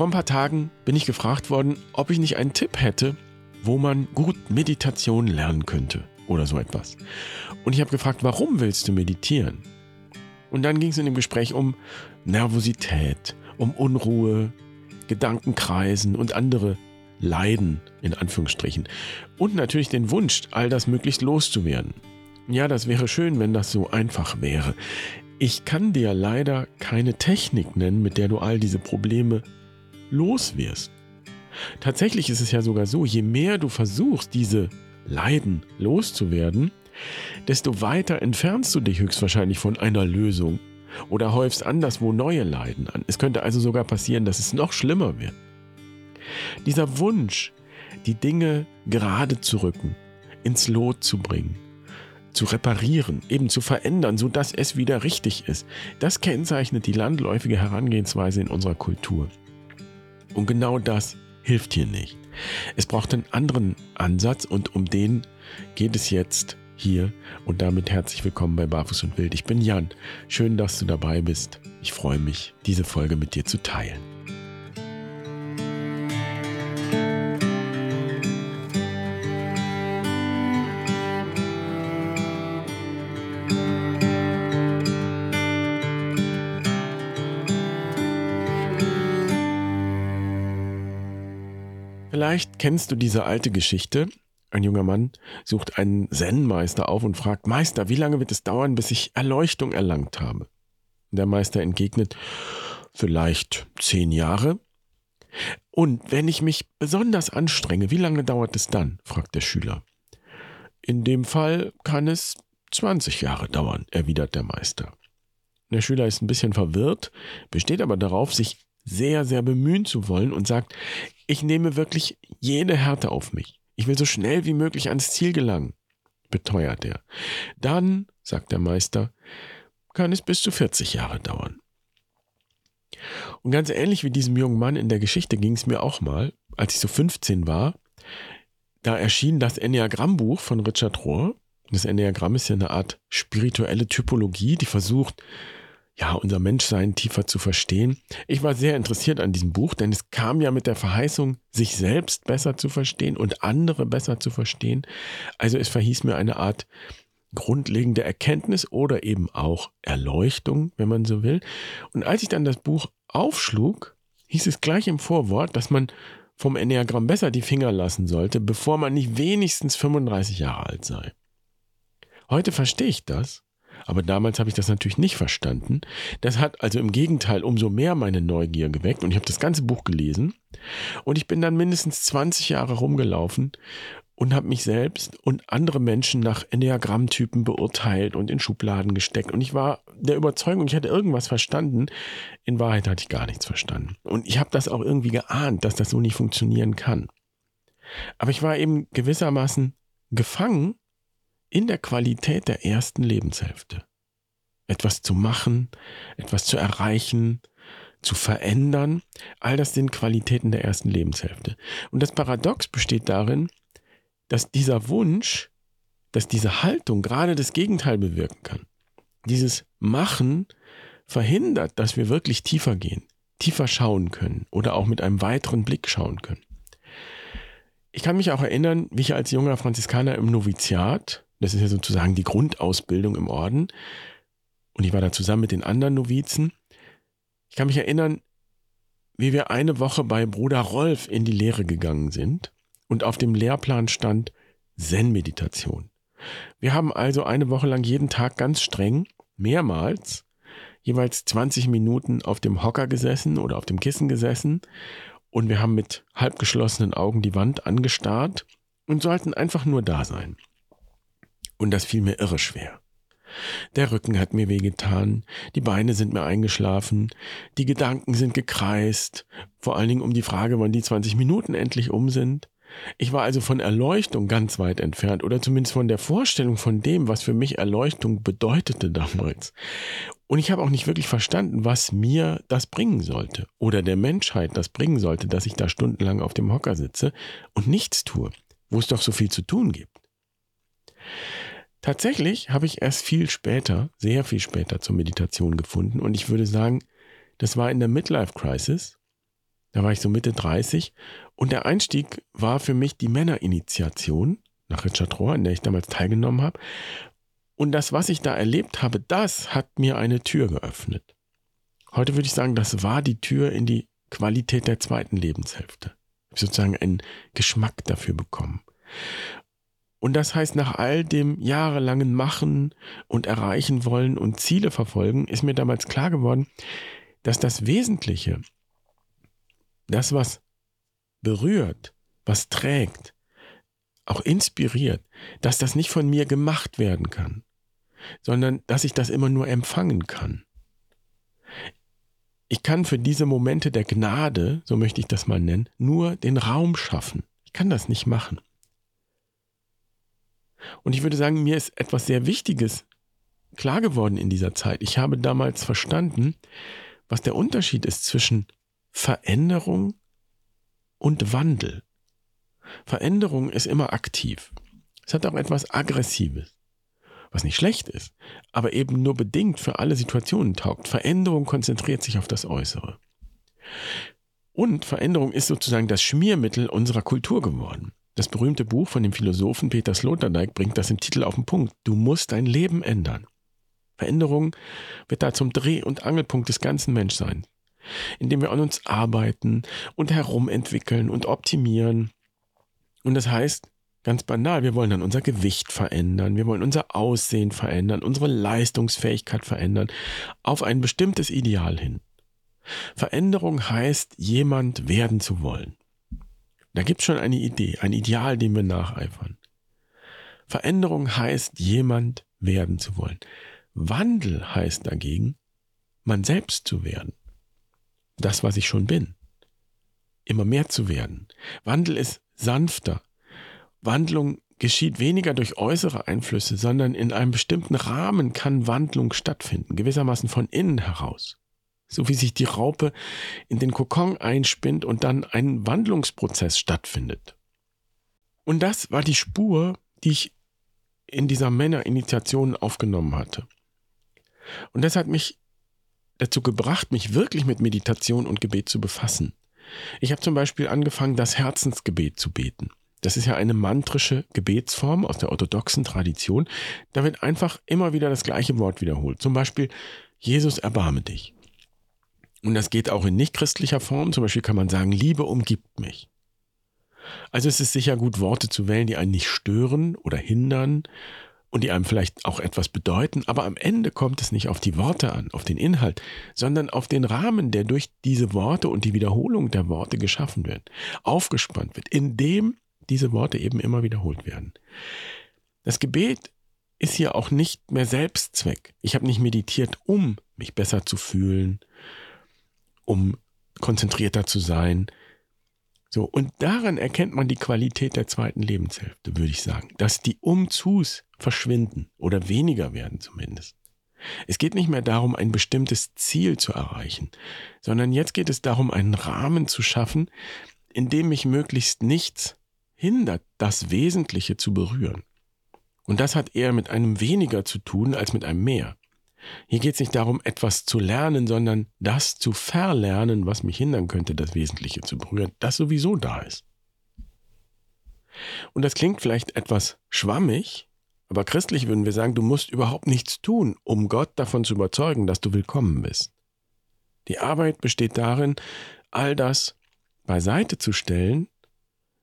Vor ein paar Tagen bin ich gefragt worden, ob ich nicht einen Tipp hätte, wo man gut Meditation lernen könnte oder so etwas. Und ich habe gefragt, warum willst du meditieren? Und dann ging es in dem Gespräch um Nervosität, um Unruhe, Gedankenkreisen und andere Leiden in Anführungsstrichen. Und natürlich den Wunsch, all das möglichst loszuwerden. Ja, das wäre schön, wenn das so einfach wäre. Ich kann dir leider keine Technik nennen, mit der du all diese Probleme los wirst. Tatsächlich ist es ja sogar so, je mehr du versuchst, diese Leiden loszuwerden, desto weiter entfernst du dich höchstwahrscheinlich von einer Lösung oder häufst anderswo neue Leiden an. Es könnte also sogar passieren, dass es noch schlimmer wird. Dieser Wunsch, die Dinge gerade zu rücken, ins Lot zu bringen, zu reparieren, eben zu verändern, sodass es wieder richtig ist, das kennzeichnet die landläufige Herangehensweise in unserer Kultur. Und genau das hilft hier nicht. Es braucht einen anderen Ansatz und um den geht es jetzt hier und damit herzlich willkommen bei Barfuß und Wild. Ich bin Jan. Schön, dass du dabei bist. Ich freue mich, diese Folge mit dir zu teilen. Vielleicht kennst du diese alte Geschichte. Ein junger Mann sucht einen Zen-Meister auf und fragt, Meister, wie lange wird es dauern, bis ich Erleuchtung erlangt habe? Der Meister entgegnet, vielleicht zehn Jahre. Und wenn ich mich besonders anstrenge, wie lange dauert es dann? fragt der Schüler. In dem Fall kann es 20 Jahre dauern, erwidert der Meister. Der Schüler ist ein bisschen verwirrt, besteht aber darauf, sich sehr, sehr bemühen zu wollen und sagt, ich nehme wirklich jede Härte auf mich. Ich will so schnell wie möglich ans Ziel gelangen, beteuert er. Dann, sagt der Meister, kann es bis zu 40 Jahre dauern. Und ganz ähnlich wie diesem jungen Mann in der Geschichte ging es mir auch mal, als ich so 15 war. Da erschien das Enneagrammbuch von Richard Rohr. Das Enneagramm ist ja eine Art spirituelle Typologie, die versucht, ja, unser Menschsein tiefer zu verstehen. Ich war sehr interessiert an diesem Buch, denn es kam ja mit der Verheißung, sich selbst besser zu verstehen und andere besser zu verstehen. Also es verhieß mir eine Art grundlegende Erkenntnis oder eben auch Erleuchtung, wenn man so will. Und als ich dann das Buch aufschlug, hieß es gleich im Vorwort, dass man vom Enneagramm besser die Finger lassen sollte, bevor man nicht wenigstens 35 Jahre alt sei. Heute verstehe ich das aber damals habe ich das natürlich nicht verstanden. Das hat also im Gegenteil umso mehr meine Neugier geweckt und ich habe das ganze Buch gelesen und ich bin dann mindestens 20 Jahre rumgelaufen und habe mich selbst und andere Menschen nach Enneagrammtypen beurteilt und in Schubladen gesteckt. Und ich war der Überzeugung, ich hätte irgendwas verstanden. In Wahrheit hatte ich gar nichts verstanden. Und ich habe das auch irgendwie geahnt, dass das so nicht funktionieren kann. Aber ich war eben gewissermaßen gefangen in der Qualität der ersten Lebenshälfte. Etwas zu machen, etwas zu erreichen, zu verändern, all das sind Qualitäten der ersten Lebenshälfte. Und das Paradox besteht darin, dass dieser Wunsch, dass diese Haltung gerade das Gegenteil bewirken kann. Dieses Machen verhindert, dass wir wirklich tiefer gehen, tiefer schauen können oder auch mit einem weiteren Blick schauen können. Ich kann mich auch erinnern, wie ich als junger Franziskaner im Noviziat das ist ja sozusagen die Grundausbildung im Orden. Und ich war da zusammen mit den anderen Novizen. Ich kann mich erinnern, wie wir eine Woche bei Bruder Rolf in die Lehre gegangen sind und auf dem Lehrplan stand Zen-Meditation. Wir haben also eine Woche lang jeden Tag ganz streng, mehrmals, jeweils 20 Minuten auf dem Hocker gesessen oder auf dem Kissen gesessen und wir haben mit halbgeschlossenen Augen die Wand angestarrt und sollten einfach nur da sein. Und das fiel mir irre schwer. Der Rücken hat mir wehgetan, die Beine sind mir eingeschlafen, die Gedanken sind gekreist, vor allen Dingen um die Frage, wann die 20 Minuten endlich um sind. Ich war also von Erleuchtung ganz weit entfernt oder zumindest von der Vorstellung von dem, was für mich Erleuchtung bedeutete damals. Und ich habe auch nicht wirklich verstanden, was mir das bringen sollte oder der Menschheit das bringen sollte, dass ich da stundenlang auf dem Hocker sitze und nichts tue, wo es doch so viel zu tun gibt. Tatsächlich habe ich erst viel später, sehr viel später zur Meditation gefunden und ich würde sagen, das war in der Midlife Crisis, Da war ich so Mitte 30 und der Einstieg war für mich die Männerinitiation nach Richard Rohr, in der ich damals teilgenommen habe. Und das, was ich da erlebt habe, das hat mir eine Tür geöffnet. Heute würde ich sagen, das war die Tür in die Qualität der zweiten Lebenshälfte. Ich habe sozusagen einen Geschmack dafür bekommen. Und das heißt, nach all dem jahrelangen Machen und Erreichen wollen und Ziele verfolgen, ist mir damals klar geworden, dass das Wesentliche, das, was berührt, was trägt, auch inspiriert, dass das nicht von mir gemacht werden kann, sondern dass ich das immer nur empfangen kann. Ich kann für diese Momente der Gnade, so möchte ich das mal nennen, nur den Raum schaffen. Ich kann das nicht machen. Und ich würde sagen, mir ist etwas sehr Wichtiges klar geworden in dieser Zeit. Ich habe damals verstanden, was der Unterschied ist zwischen Veränderung und Wandel. Veränderung ist immer aktiv. Es hat auch etwas Aggressives, was nicht schlecht ist, aber eben nur bedingt für alle Situationen taugt. Veränderung konzentriert sich auf das Äußere. Und Veränderung ist sozusagen das Schmiermittel unserer Kultur geworden. Das berühmte Buch von dem Philosophen Peter Sloterdijk bringt das im Titel auf den Punkt. Du musst dein Leben ändern. Veränderung wird da zum Dreh- und Angelpunkt des ganzen Menschseins, indem wir an uns arbeiten und herumentwickeln und optimieren. Und das heißt, ganz banal, wir wollen dann unser Gewicht verändern, wir wollen unser Aussehen verändern, unsere Leistungsfähigkeit verändern, auf ein bestimmtes Ideal hin. Veränderung heißt, jemand werden zu wollen. Da gibt es schon eine Idee, ein Ideal, dem wir nacheifern. Veränderung heißt, jemand werden zu wollen. Wandel heißt dagegen, man selbst zu werden. Das, was ich schon bin. Immer mehr zu werden. Wandel ist sanfter. Wandlung geschieht weniger durch äußere Einflüsse, sondern in einem bestimmten Rahmen kann Wandlung stattfinden, gewissermaßen von innen heraus. So wie sich die Raupe in den Kokon einspinnt und dann ein Wandlungsprozess stattfindet. Und das war die Spur, die ich in dieser Männerinitiation aufgenommen hatte. Und das hat mich dazu gebracht, mich wirklich mit Meditation und Gebet zu befassen. Ich habe zum Beispiel angefangen, das Herzensgebet zu beten. Das ist ja eine mantrische Gebetsform aus der orthodoxen Tradition. Da wird einfach immer wieder das gleiche Wort wiederholt. Zum Beispiel, Jesus erbarme dich. Und das geht auch in nichtchristlicher Form. Zum Beispiel kann man sagen, Liebe umgibt mich. Also es ist sicher gut, Worte zu wählen, die einen nicht stören oder hindern und die einem vielleicht auch etwas bedeuten, aber am Ende kommt es nicht auf die Worte an, auf den Inhalt, sondern auf den Rahmen, der durch diese Worte und die Wiederholung der Worte geschaffen wird, aufgespannt wird, indem diese Worte eben immer wiederholt werden. Das Gebet ist hier auch nicht mehr Selbstzweck. Ich habe nicht meditiert, um mich besser zu fühlen, um konzentrierter zu sein, so, und daran erkennt man die Qualität der zweiten Lebenshälfte, würde ich sagen, dass die Umzus verschwinden oder weniger werden zumindest. Es geht nicht mehr darum, ein bestimmtes Ziel zu erreichen, sondern jetzt geht es darum, einen Rahmen zu schaffen, in dem mich möglichst nichts hindert, das Wesentliche zu berühren. Und das hat eher mit einem weniger zu tun als mit einem mehr. Hier geht es nicht darum, etwas zu lernen, sondern das zu verlernen, was mich hindern könnte, das Wesentliche zu berühren, das sowieso da ist. Und das klingt vielleicht etwas schwammig, aber christlich würden wir sagen, du musst überhaupt nichts tun, um Gott davon zu überzeugen, dass du willkommen bist. Die Arbeit besteht darin, all das beiseite zu stellen,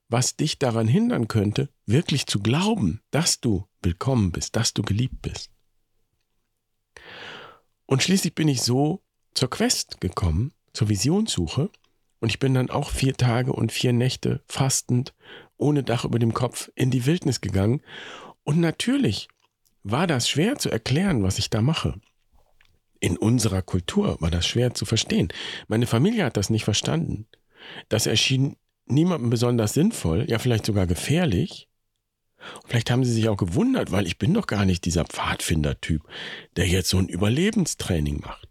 was dich daran hindern könnte, wirklich zu glauben, dass du willkommen bist, dass du geliebt bist. Und schließlich bin ich so zur Quest gekommen, zur Visionssuche. Und ich bin dann auch vier Tage und vier Nächte fastend, ohne Dach über dem Kopf, in die Wildnis gegangen. Und natürlich war das schwer zu erklären, was ich da mache. In unserer Kultur war das schwer zu verstehen. Meine Familie hat das nicht verstanden. Das erschien niemandem besonders sinnvoll, ja vielleicht sogar gefährlich. Vielleicht haben sie sich auch gewundert, weil ich bin doch gar nicht dieser Pfadfinder-Typ, der jetzt so ein Überlebenstraining macht.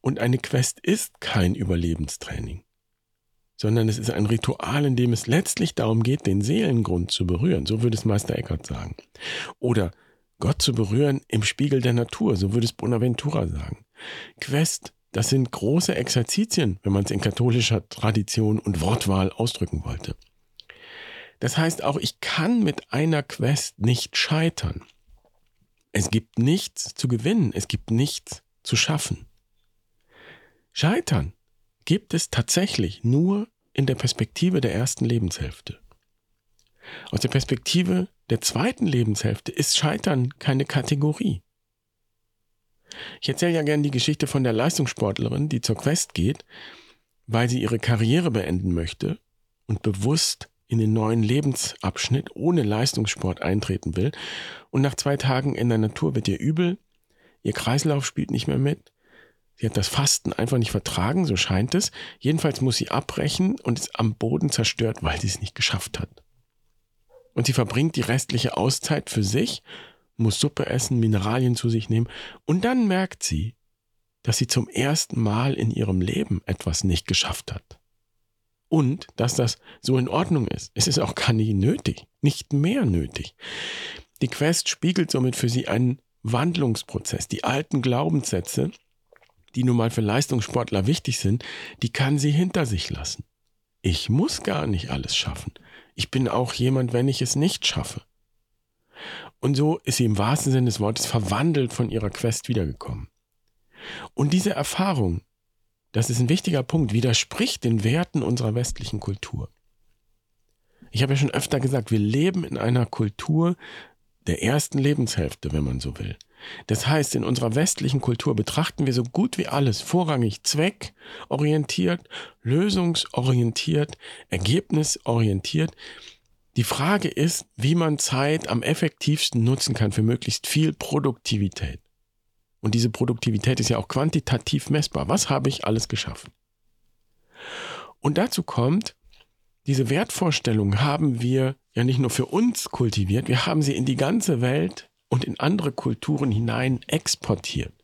Und eine Quest ist kein Überlebenstraining, sondern es ist ein Ritual, in dem es letztlich darum geht, den Seelengrund zu berühren, so würde es Meister Eckhart sagen. Oder Gott zu berühren im Spiegel der Natur, so würde es Bonaventura sagen. Quest Das sind große Exerzitien, wenn man es in katholischer Tradition und Wortwahl ausdrücken wollte. Das heißt auch, ich kann mit einer Quest nicht scheitern. Es gibt nichts zu gewinnen, es gibt nichts zu schaffen. Scheitern gibt es tatsächlich nur in der Perspektive der ersten Lebenshälfte. Aus der Perspektive der zweiten Lebenshälfte ist Scheitern keine Kategorie. Ich erzähle ja gerne die Geschichte von der Leistungssportlerin, die zur Quest geht, weil sie ihre Karriere beenden möchte und bewusst in den neuen Lebensabschnitt ohne Leistungssport eintreten will. Und nach zwei Tagen in der Natur wird ihr übel, ihr Kreislauf spielt nicht mehr mit. Sie hat das Fasten einfach nicht vertragen, so scheint es. Jedenfalls muss sie abbrechen und ist am Boden zerstört, weil sie es nicht geschafft hat. Und sie verbringt die restliche Auszeit für sich, muss Suppe essen, Mineralien zu sich nehmen und dann merkt sie, dass sie zum ersten Mal in ihrem Leben etwas nicht geschafft hat und dass das so in Ordnung ist. Es ist auch gar nicht nötig, nicht mehr nötig. Die Quest spiegelt somit für sie einen Wandlungsprozess. Die alten Glaubenssätze, die nun mal für Leistungssportler wichtig sind, die kann sie hinter sich lassen. Ich muss gar nicht alles schaffen. Ich bin auch jemand, wenn ich es nicht schaffe. Und so ist sie im wahrsten Sinne des Wortes verwandelt von ihrer Quest wiedergekommen. Und diese Erfahrung, das ist ein wichtiger Punkt, widerspricht den Werten unserer westlichen Kultur. Ich habe ja schon öfter gesagt, wir leben in einer Kultur der ersten Lebenshälfte, wenn man so will. Das heißt, in unserer westlichen Kultur betrachten wir so gut wie alles vorrangig zweckorientiert, lösungsorientiert, ergebnisorientiert. Die Frage ist, wie man Zeit am effektivsten nutzen kann für möglichst viel Produktivität. Und diese Produktivität ist ja auch quantitativ messbar. Was habe ich alles geschaffen? Und dazu kommt, diese Wertvorstellung haben wir ja nicht nur für uns kultiviert, wir haben sie in die ganze Welt und in andere Kulturen hinein exportiert.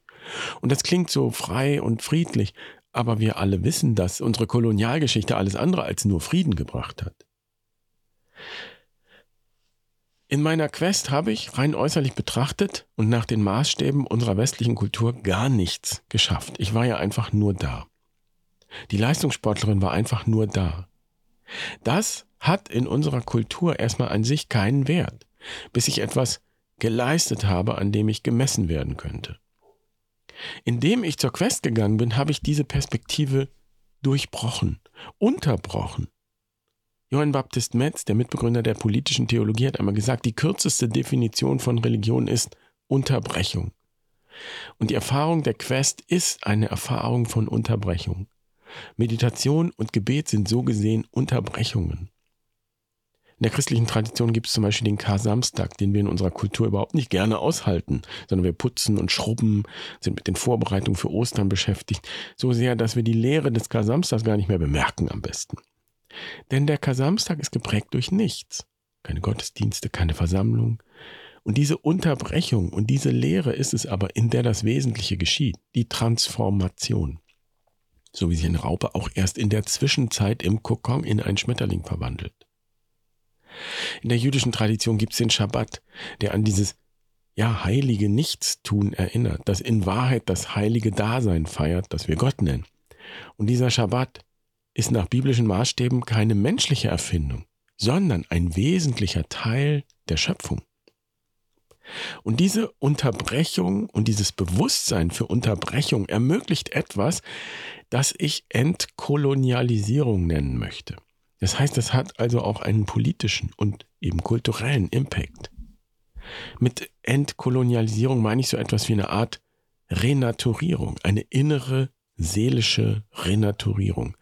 Und das klingt so frei und friedlich, aber wir alle wissen, dass unsere Kolonialgeschichte alles andere als nur Frieden gebracht hat. In meiner Quest habe ich rein äußerlich betrachtet und nach den Maßstäben unserer westlichen Kultur gar nichts geschafft. Ich war ja einfach nur da. Die Leistungssportlerin war einfach nur da. Das hat in unserer Kultur erstmal an sich keinen Wert, bis ich etwas geleistet habe, an dem ich gemessen werden könnte. Indem ich zur Quest gegangen bin, habe ich diese Perspektive durchbrochen, unterbrochen Johann Baptist Metz, der Mitbegründer der politischen Theologie, hat einmal gesagt, die kürzeste Definition von Religion ist Unterbrechung. Und die Erfahrung der Quest ist eine Erfahrung von Unterbrechung. Meditation und Gebet sind so gesehen Unterbrechungen. In der christlichen Tradition gibt es zum Beispiel den Kar-Samstag, den wir in unserer Kultur überhaupt nicht gerne aushalten, sondern wir putzen und schrubben, sind mit den Vorbereitungen für Ostern beschäftigt, so sehr, dass wir die Lehre des Kar-Samstags gar nicht mehr bemerken am besten. Denn der Kasamstag ist geprägt durch nichts. Keine Gottesdienste, keine Versammlung. Und diese Unterbrechung und diese Lehre ist es aber, in der das Wesentliche geschieht, die Transformation. So wie sich eine Raupe auch erst in der Zwischenzeit im Kokon in einen Schmetterling verwandelt. In der jüdischen Tradition gibt es den Schabbat, der an dieses ja heilige Nichtstun erinnert, das in Wahrheit das heilige Dasein feiert, das wir Gott nennen. Und dieser Schabbat ist nach biblischen Maßstäben keine menschliche Erfindung, sondern ein wesentlicher Teil der Schöpfung. Und diese Unterbrechung und dieses Bewusstsein für Unterbrechung ermöglicht etwas, das ich Entkolonialisierung nennen möchte. Das heißt, es hat also auch einen politischen und eben kulturellen Impact. Mit Entkolonialisierung meine ich so etwas wie eine Art Renaturierung, eine innere seelische Renaturierung.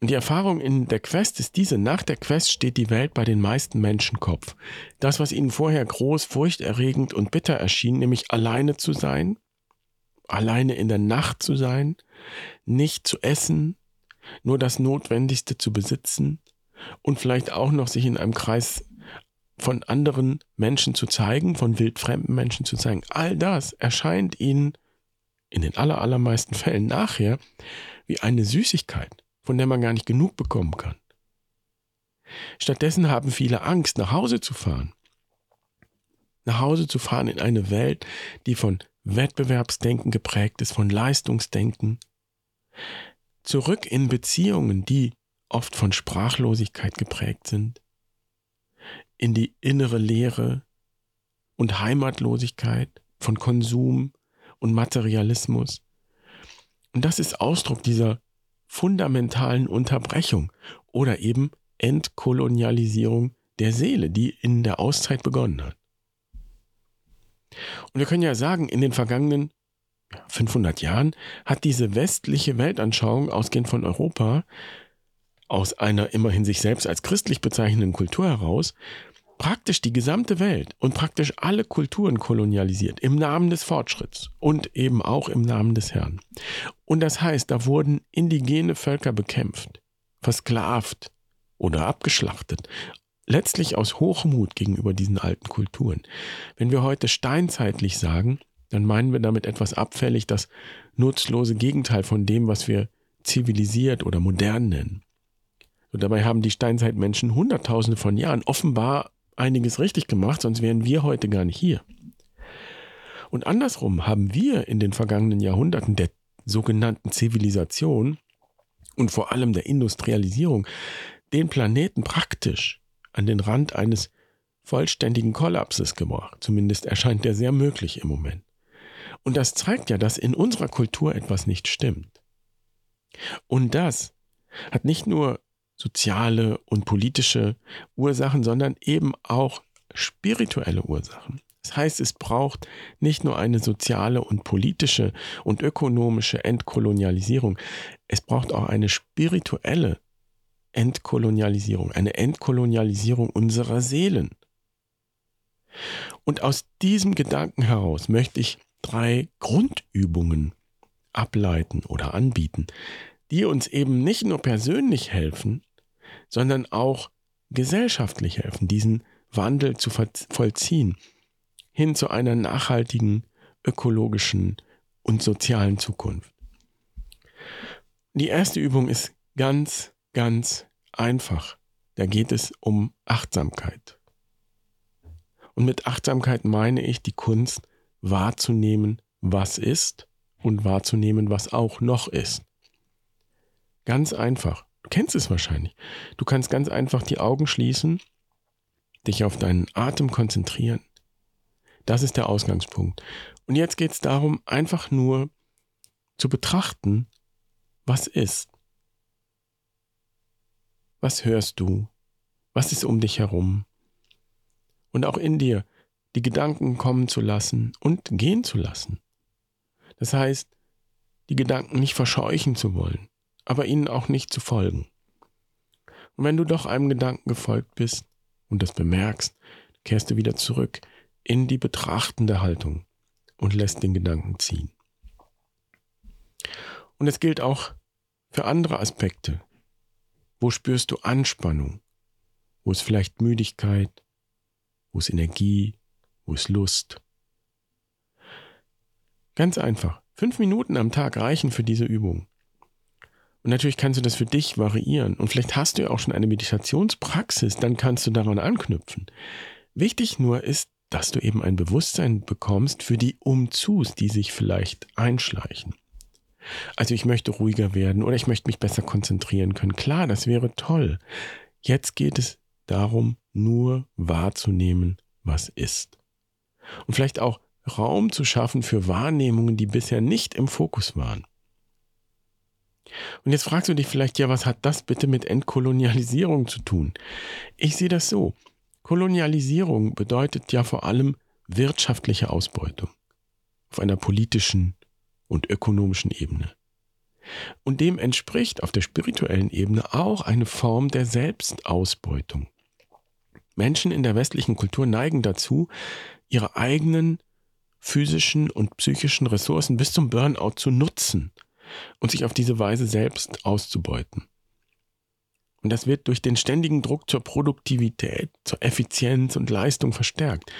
Und die Erfahrung in der Quest ist diese. Nach der Quest steht die Welt bei den meisten Menschen Kopf. Das, was ihnen vorher groß, furchterregend und bitter erschien, nämlich alleine zu sein, alleine in der Nacht zu sein, nicht zu essen, nur das Notwendigste zu besitzen und vielleicht auch noch sich in einem Kreis von anderen Menschen zu zeigen, von wildfremden Menschen zu zeigen. All das erscheint ihnen in den allermeisten Fällen nachher wie eine Süßigkeit von der man gar nicht genug bekommen kann. Stattdessen haben viele Angst, nach Hause zu fahren. nach Hause zu fahren in eine Welt, die von Wettbewerbsdenken geprägt ist, von Leistungsdenken. Zurück in Beziehungen, die oft von Sprachlosigkeit geprägt sind. In die innere Leere und Heimatlosigkeit von Konsum und Materialismus. Und das ist Ausdruck dieser fundamentalen Unterbrechung oder eben Entkolonialisierung der Seele, die in der Auszeit begonnen hat. Und wir können ja sagen, in den vergangenen 500 Jahren hat diese westliche Weltanschauung, ausgehend von Europa, aus einer immerhin sich selbst als christlich bezeichnenden Kultur heraus, praktisch die gesamte Welt und praktisch alle Kulturen kolonialisiert im Namen des Fortschritts und eben auch im Namen des Herrn. Und das heißt, da wurden indigene Völker bekämpft, versklavt oder abgeschlachtet, letztlich aus Hochmut gegenüber diesen alten Kulturen. Wenn wir heute steinzeitlich sagen, dann meinen wir damit etwas abfällig das nutzlose Gegenteil von dem, was wir zivilisiert oder modern nennen. Und dabei haben die Steinzeitmenschen Hunderttausende von Jahren offenbar einiges richtig gemacht, sonst wären wir heute gar nicht hier. Und andersrum haben wir in den vergangenen Jahrhunderten der sogenannten Zivilisation und vor allem der Industrialisierung den Planeten praktisch an den Rand eines vollständigen Kollapses gebracht. Zumindest erscheint der sehr möglich im Moment. Und das zeigt ja, dass in unserer Kultur etwas nicht stimmt. Und das hat nicht nur soziale und politische Ursachen, sondern eben auch spirituelle Ursachen. Das heißt, es braucht nicht nur eine soziale und politische und ökonomische Entkolonialisierung, es braucht auch eine spirituelle Entkolonialisierung, eine Entkolonialisierung unserer Seelen. Und aus diesem Gedanken heraus möchte ich drei Grundübungen ableiten oder anbieten, die uns eben nicht nur persönlich helfen, sondern auch gesellschaftlich helfen, diesen Wandel zu vollziehen, hin zu einer nachhaltigen, ökologischen und sozialen Zukunft. Die erste Übung ist ganz, ganz einfach. Da geht es um Achtsamkeit. Und mit Achtsamkeit meine ich die Kunst wahrzunehmen, was ist und wahrzunehmen, was auch noch ist. Ganz einfach. Du kennst es wahrscheinlich. Du kannst ganz einfach die Augen schließen, dich auf deinen Atem konzentrieren. Das ist der Ausgangspunkt. Und jetzt geht es darum, einfach nur zu betrachten, was ist. Was hörst du? Was ist um dich herum? Und auch in dir die Gedanken kommen zu lassen und gehen zu lassen. Das heißt, die Gedanken nicht verscheuchen zu wollen, aber ihnen auch nicht zu folgen. Und wenn du doch einem Gedanken gefolgt bist und das bemerkst, kehrst du wieder zurück in die betrachtende Haltung und lässt den Gedanken ziehen. Und es gilt auch für andere Aspekte. Wo spürst du Anspannung? Wo ist vielleicht Müdigkeit? Wo ist Energie? Wo ist Lust? Ganz einfach. Fünf Minuten am Tag reichen für diese Übung. Und natürlich kannst du das für dich variieren. Und vielleicht hast du ja auch schon eine Meditationspraxis, dann kannst du daran anknüpfen. Wichtig nur ist, dass du eben ein Bewusstsein bekommst für die Umzus, die sich vielleicht einschleichen. Also ich möchte ruhiger werden oder ich möchte mich besser konzentrieren können. Klar, das wäre toll. Jetzt geht es darum, nur wahrzunehmen, was ist. Und vielleicht auch Raum zu schaffen für Wahrnehmungen, die bisher nicht im Fokus waren. Und jetzt fragst du dich vielleicht, ja, was hat das bitte mit Entkolonialisierung zu tun? Ich sehe das so. Kolonialisierung bedeutet ja vor allem wirtschaftliche Ausbeutung auf einer politischen und ökonomischen Ebene. Und dem entspricht auf der spirituellen Ebene auch eine Form der Selbstausbeutung. Menschen in der westlichen Kultur neigen dazu, ihre eigenen physischen und psychischen Ressourcen bis zum Burnout zu nutzen und sich auf diese Weise selbst auszubeuten. Und das wird durch den ständigen Druck zur Produktivität, zur Effizienz und Leistung verstärkt.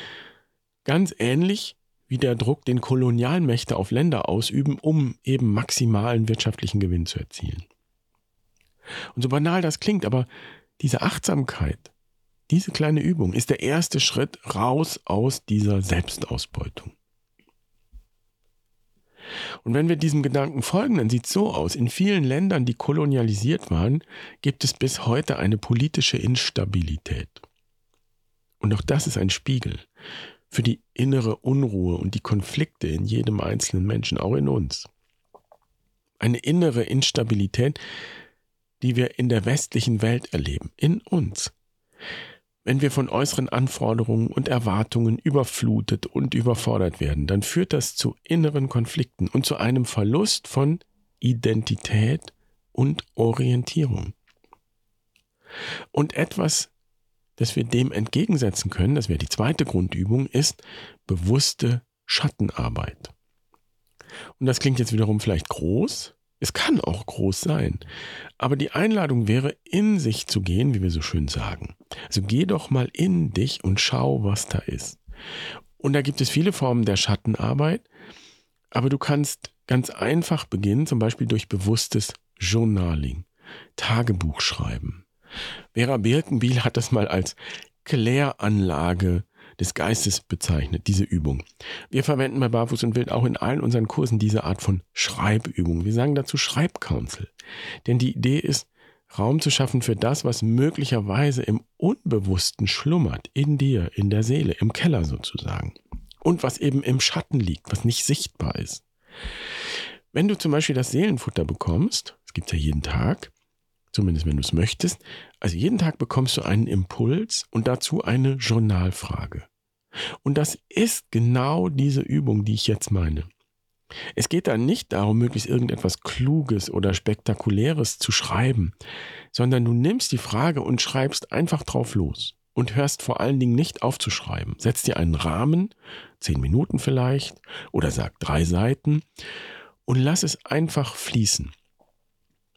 Ganz ähnlich wie der Druck, den Kolonialmächte auf Länder ausüben, um eben maximalen wirtschaftlichen Gewinn zu erzielen. Und so banal das klingt, aber diese Achtsamkeit, Diese kleine Übung ist der erste Schritt raus aus dieser Selbstausbeutung. Und wenn wir diesem Gedanken folgen, dann sieht es so aus. In vielen Ländern, die kolonialisiert waren, gibt es bis heute eine politische Instabilität. Und auch das ist ein Spiegel für die innere Unruhe und die Konflikte in jedem einzelnen Menschen, auch in uns. Eine innere Instabilität, die wir in der westlichen Welt erleben, in uns. Wenn wir von äußeren Anforderungen und Erwartungen überflutet und überfordert werden, dann führt das zu inneren Konflikten und zu einem Verlust von Identität und Orientierung. Und etwas, das wir dem entgegensetzen können, das wäre die zweite Grundübung, ist bewusste Schattenarbeit. Und das klingt jetzt wiederum vielleicht groß, es kann auch groß sein. Aber die Einladung wäre, in sich zu gehen, wie wir so schön sagen. Also geh doch mal in dich und schau, was da ist. Und da gibt es viele Formen der Schattenarbeit. Aber du kannst ganz einfach beginnen, zum Beispiel durch bewusstes Journaling, Tagebuch schreiben. Vera Birkenbiel hat das mal als Kläranlage des Geistes bezeichnet, diese Übung. Wir verwenden bei Barfuß und Wild auch in allen unseren Kursen diese Art von Schreibübung. Wir sagen dazu Schreibcouncil. Denn die Idee ist, Raum zu schaffen für das, was möglicherweise im Unbewussten schlummert, in dir, in der Seele, im Keller sozusagen. Und was eben im Schatten liegt, was nicht sichtbar ist. Wenn du zum Beispiel das Seelenfutter bekommst, das gibt es ja jeden Tag, zumindest wenn du es möchtest. Also jeden Tag bekommst du einen Impuls und dazu eine Journalfrage. Und das ist genau diese Übung, die ich jetzt meine. Es geht da nicht darum, möglichst irgendetwas Kluges oder Spektakuläres zu schreiben, sondern du nimmst die Frage und schreibst einfach drauf los und hörst vor allen Dingen nicht aufzuschreiben. Setz dir einen Rahmen, zehn Minuten vielleicht, oder sag drei Seiten und lass es einfach fließen.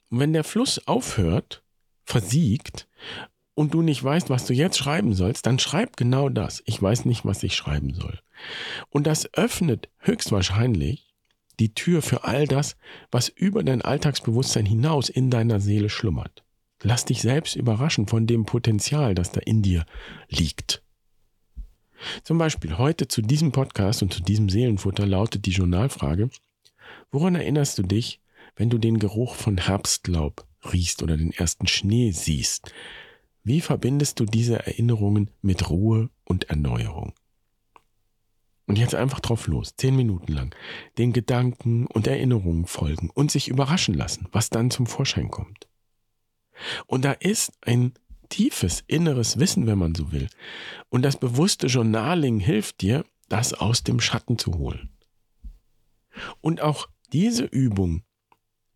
Und wenn der Fluss aufhört, versiegt und du nicht weißt, was du jetzt schreiben sollst, dann schreib genau das. Ich weiß nicht, was ich schreiben soll. Und das öffnet höchstwahrscheinlich die Tür für all das, was über dein Alltagsbewusstsein hinaus in deiner Seele schlummert. Lass dich selbst überraschen von dem Potenzial, das da in dir liegt. Zum Beispiel heute zu diesem Podcast und zu diesem Seelenfutter lautet die Journalfrage, woran erinnerst du dich, wenn du den Geruch von Herbstlaub riechst oder den ersten Schnee siehst, wie verbindest du diese Erinnerungen mit Ruhe und Erneuerung? Und jetzt einfach drauf los, zehn Minuten lang, den Gedanken und Erinnerungen folgen und sich überraschen lassen, was dann zum Vorschein kommt. Und da ist ein tiefes inneres Wissen, wenn man so will. Und das bewusste Journaling hilft dir, das aus dem Schatten zu holen. Und auch diese Übung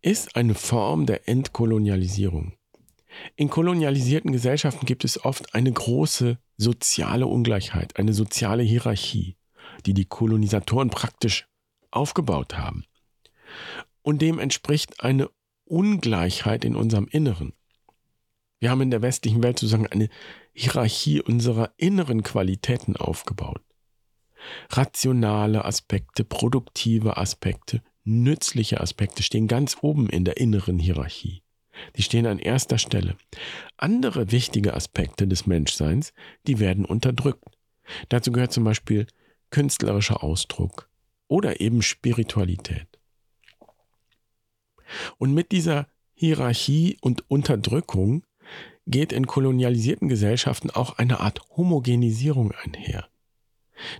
ist eine Form der Entkolonialisierung. In kolonialisierten Gesellschaften gibt es oft eine große soziale Ungleichheit, eine soziale Hierarchie, die die Kolonisatoren praktisch aufgebaut haben. Und dem entspricht eine Ungleichheit in unserem Inneren. Wir haben in der westlichen Welt sozusagen eine Hierarchie unserer inneren Qualitäten aufgebaut. Rationale Aspekte, produktive Aspekte, nützliche Aspekte stehen ganz oben in der inneren Hierarchie. Die stehen an erster Stelle. Andere wichtige Aspekte des Menschseins, die werden unterdrückt. Dazu gehört zum Beispiel künstlerischer Ausdruck oder eben Spiritualität. Und mit dieser Hierarchie und Unterdrückung geht in kolonialisierten Gesellschaften auch eine Art Homogenisierung einher.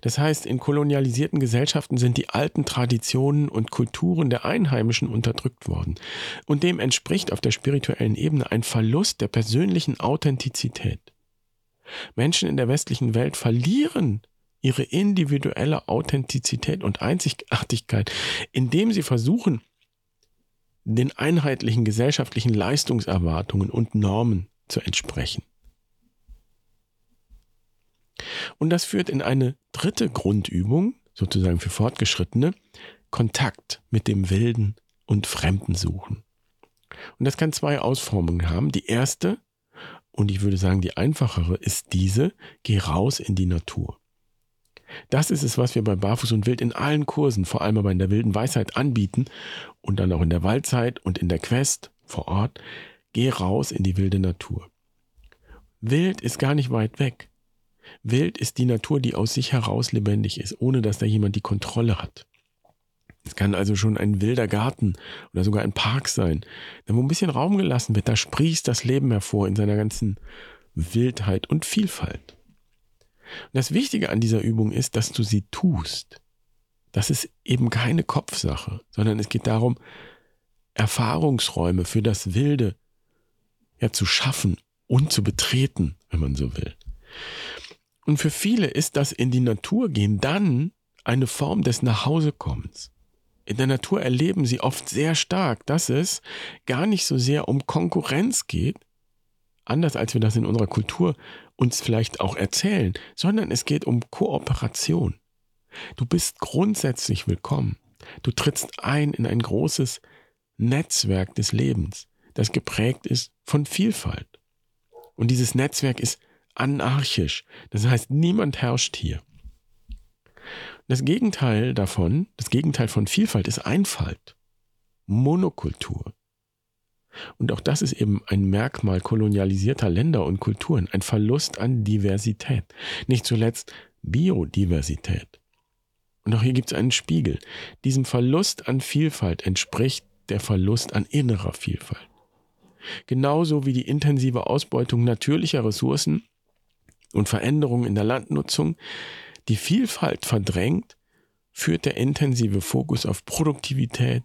Das heißt, in kolonialisierten Gesellschaften sind die alten Traditionen und Kulturen der Einheimischen unterdrückt worden. Und dem entspricht auf der spirituellen Ebene ein Verlust der persönlichen Authentizität. Menschen in der westlichen Welt verlieren ihre individuelle Authentizität und Einzigartigkeit, indem sie versuchen, den einheitlichen gesellschaftlichen Leistungserwartungen und Normen zu entsprechen. Und das führt in eine dritte Grundübung, sozusagen für Fortgeschrittene, Kontakt mit dem Wilden und Fremden suchen. Und das kann zwei Ausformungen haben. Die erste, und ich würde sagen die einfachere, ist diese, geh raus in die Natur. Das ist es, was wir bei Barfuß und Wild in allen Kursen, vor allem aber in der wilden Weisheit anbieten und dann auch in der Waldzeit und in der Quest vor Ort. Geh raus in die wilde Natur. Wild ist gar nicht weit weg. Wild ist die Natur, die aus sich heraus lebendig ist, ohne dass da jemand die Kontrolle hat. Es kann also schon ein wilder Garten oder sogar ein Park sein, wo ein bisschen Raum gelassen wird. Da sprießt das Leben hervor in seiner ganzen Wildheit und Vielfalt. Und das Wichtige an dieser Übung ist, dass du sie tust. Das ist eben keine Kopfsache, sondern es geht darum, Erfahrungsräume für das Wilde ja, zu schaffen und zu betreten, wenn man so will. Und für viele ist das in die Natur gehen dann eine Form des Nachhausekommens. In der Natur erleben sie oft sehr stark, dass es gar nicht so sehr um Konkurrenz geht, anders als wir das in unserer Kultur uns vielleicht auch erzählen, sondern es geht um Kooperation. Du bist grundsätzlich willkommen. Du trittst ein in ein großes Netzwerk des Lebens, das geprägt ist von Vielfalt. Und dieses Netzwerk ist anarchisch. Das heißt, niemand herrscht hier. Das Gegenteil davon, das Gegenteil von Vielfalt ist Einfalt, Monokultur. Und auch das ist eben ein Merkmal kolonialisierter Länder und Kulturen, ein Verlust an Diversität. Nicht zuletzt Biodiversität. Und auch hier gibt es einen Spiegel. Diesem Verlust an Vielfalt entspricht der Verlust an innerer Vielfalt. Genauso wie die intensive Ausbeutung natürlicher Ressourcen und Veränderungen in der Landnutzung die Vielfalt verdrängt, führt der intensive Fokus auf Produktivität,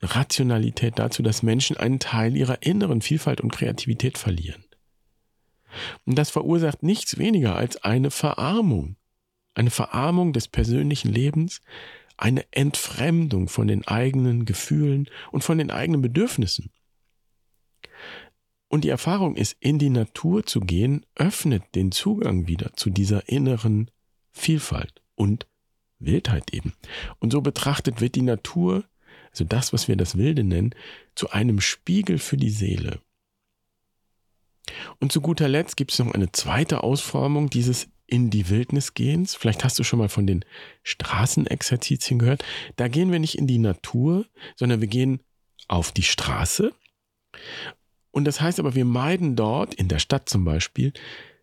Rationalität dazu, dass Menschen einen Teil ihrer inneren Vielfalt und Kreativität verlieren. Und das verursacht nichts weniger als eine Verarmung, eine Verarmung des persönlichen Lebens, eine Entfremdung von den eigenen Gefühlen und von den eigenen Bedürfnissen. Und die Erfahrung ist, in die Natur zu gehen, öffnet den Zugang wieder zu dieser inneren Vielfalt und Wildheit eben. Und so betrachtet wird die Natur, also das, was wir das Wilde nennen, zu einem Spiegel für die Seele. Und zu guter Letzt gibt es noch eine zweite Ausformung dieses in die Wildnis gehens. Vielleicht hast du schon mal von den Straßenexerzitien gehört. Da gehen wir nicht in die Natur, sondern wir gehen auf die Straße. Und das heißt aber, wir meiden dort, in der Stadt zum Beispiel,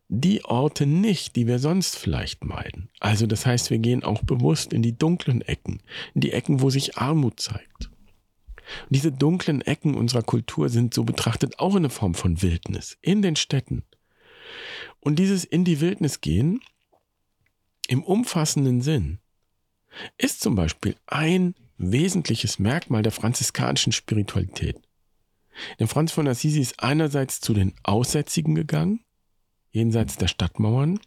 die Orte nicht, die wir sonst vielleicht meiden. Also das heißt, wir gehen auch bewusst in die dunklen Ecken, in die Ecken, wo sich Armut zeigt. Und diese dunklen Ecken unserer Kultur sind so betrachtet auch eine Form von Wildnis in den Städten. Und dieses in die Wildnis gehen im umfassenden Sinn ist zum Beispiel ein wesentliches Merkmal der franziskanischen Spiritualität. Denn Franz von Assisi ist einerseits zu den Aussätzigen gegangen, jenseits der Stadtmauern,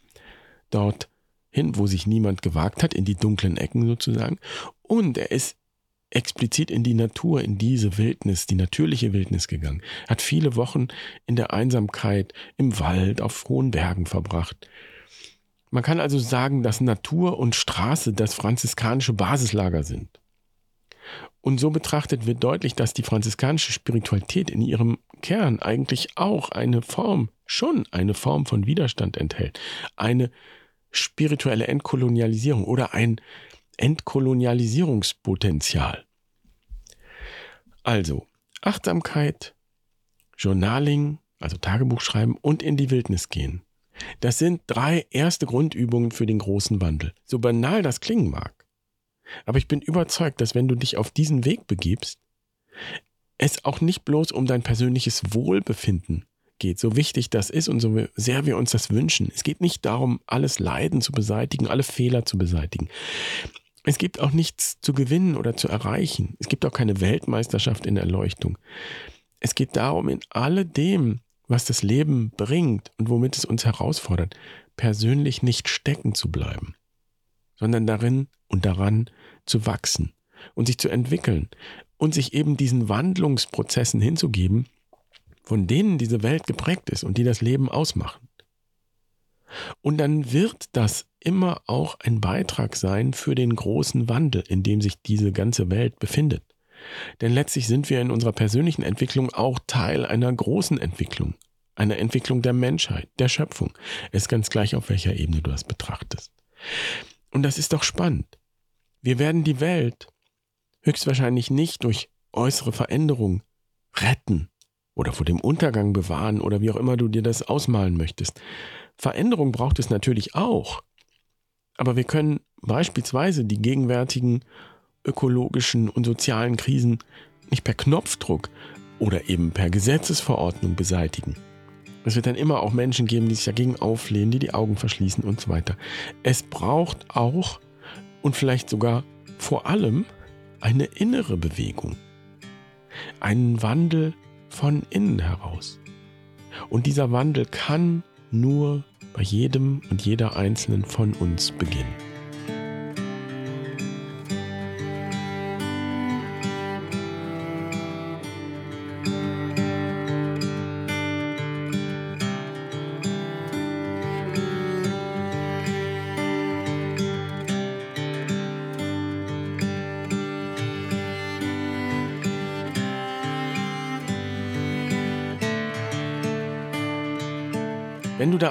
dort hin, wo sich niemand gewagt hat, in die dunklen Ecken sozusagen, und er ist explizit in die Natur, in diese Wildnis, die natürliche Wildnis gegangen. Hat viele Wochen in der Einsamkeit im Wald auf hohen Bergen verbracht. Man kann also sagen, dass Natur und Straße das franziskanische Basislager sind. Und so betrachtet wird deutlich, dass die franziskanische Spiritualität in ihrem Kern eigentlich auch eine Form, schon eine Form von Widerstand enthält. Eine spirituelle Entkolonialisierung oder ein Entkolonialisierungspotenzial. Also Achtsamkeit, Journaling, also Tagebuch schreiben und in die Wildnis gehen. Das sind drei erste Grundübungen für den großen Wandel. So banal das klingen mag. Aber ich bin überzeugt, dass wenn du dich auf diesen Weg begibst, es auch nicht bloß um dein persönliches Wohlbefinden geht, so wichtig das ist und so sehr wir uns das wünschen. Es geht nicht darum, alles Leiden zu beseitigen, alle Fehler zu beseitigen. Es gibt auch nichts zu gewinnen oder zu erreichen. Es gibt auch keine Weltmeisterschaft in Erleuchtung. Es geht darum, in alledem, was das Leben bringt und womit es uns herausfordert, persönlich nicht stecken zu bleiben, sondern darin und daran zu wachsen und sich zu entwickeln und sich eben diesen Wandlungsprozessen hinzugeben, von denen diese Welt geprägt ist und die das Leben ausmachen. Und dann wird das immer auch ein Beitrag sein für den großen Wandel, in dem sich diese ganze Welt befindet. Denn letztlich sind wir in unserer persönlichen Entwicklung auch Teil einer großen Entwicklung, einer Entwicklung der Menschheit, der Schöpfung. Es ist ganz gleich, auf welcher Ebene du das betrachtest. Und das ist doch spannend. Wir werden die Welt höchstwahrscheinlich nicht durch äußere Veränderung retten oder vor dem Untergang bewahren oder wie auch immer du dir das ausmalen möchtest. Veränderung braucht es natürlich auch. Aber wir können beispielsweise die gegenwärtigen ökologischen und sozialen Krisen nicht per Knopfdruck oder eben per Gesetzesverordnung beseitigen. Es wird dann immer auch Menschen geben, die sich dagegen auflehnen, die die Augen verschließen und so weiter. Es braucht auch und vielleicht sogar vor allem eine innere Bewegung. Einen Wandel von innen heraus. Und dieser Wandel kann nur bei jedem und jeder Einzelnen von uns beginnen.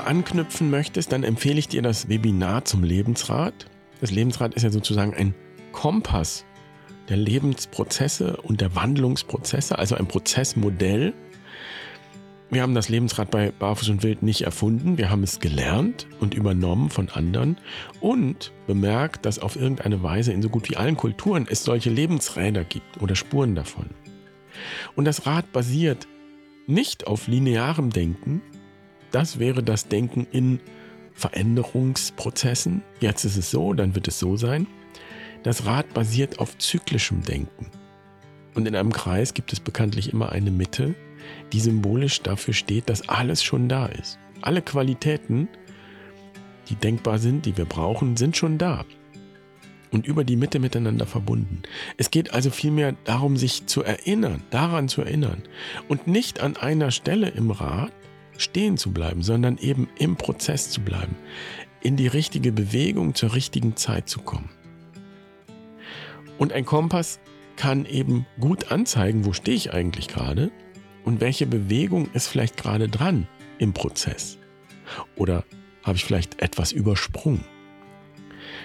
Anknüpfen möchtest, dann empfehle ich dir das Webinar zum Lebensrat. Das Lebensrad ist ja sozusagen ein Kompass der Lebensprozesse und der Wandlungsprozesse, also ein Prozessmodell. Wir haben das Lebensrad bei Barfuß und Wild nicht erfunden, wir haben es gelernt und übernommen von anderen und bemerkt, dass auf irgendeine Weise in so gut wie allen Kulturen es solche Lebensräder gibt oder Spuren davon. Und das Rad basiert nicht auf linearem Denken, das wäre das Denken in Veränderungsprozessen. Jetzt ist es so, dann wird es so sein. Das Rad basiert auf zyklischem Denken. Und in einem Kreis gibt es bekanntlich immer eine Mitte, die symbolisch dafür steht, dass alles schon da ist. Alle Qualitäten, die denkbar sind, die wir brauchen, sind schon da. Und über die Mitte miteinander verbunden. Es geht also vielmehr darum, sich zu erinnern, daran zu erinnern. Und nicht an einer Stelle im Rad, stehen zu bleiben, sondern eben im Prozess zu bleiben, in die richtige Bewegung zur richtigen Zeit zu kommen. Und ein Kompass kann eben gut anzeigen, wo stehe ich eigentlich gerade und welche Bewegung ist vielleicht gerade dran im Prozess. Oder habe ich vielleicht etwas übersprungen.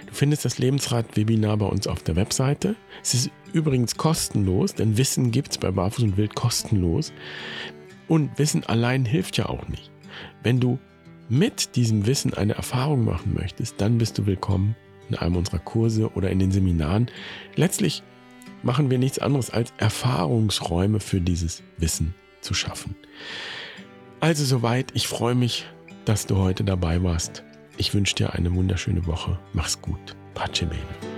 Du findest das Lebensrat-Webinar bei uns auf der Webseite. Es ist übrigens kostenlos, denn Wissen gibt es bei Barfuß und Wild kostenlos. Und Wissen allein hilft ja auch nicht. Wenn du mit diesem Wissen eine Erfahrung machen möchtest, dann bist du willkommen in einem unserer Kurse oder in den Seminaren. Letztlich machen wir nichts anderes als Erfahrungsräume für dieses Wissen zu schaffen. Also soweit, ich freue mich, dass du heute dabei warst. Ich wünsche dir eine wunderschöne Woche. Mach's gut. Pace bene.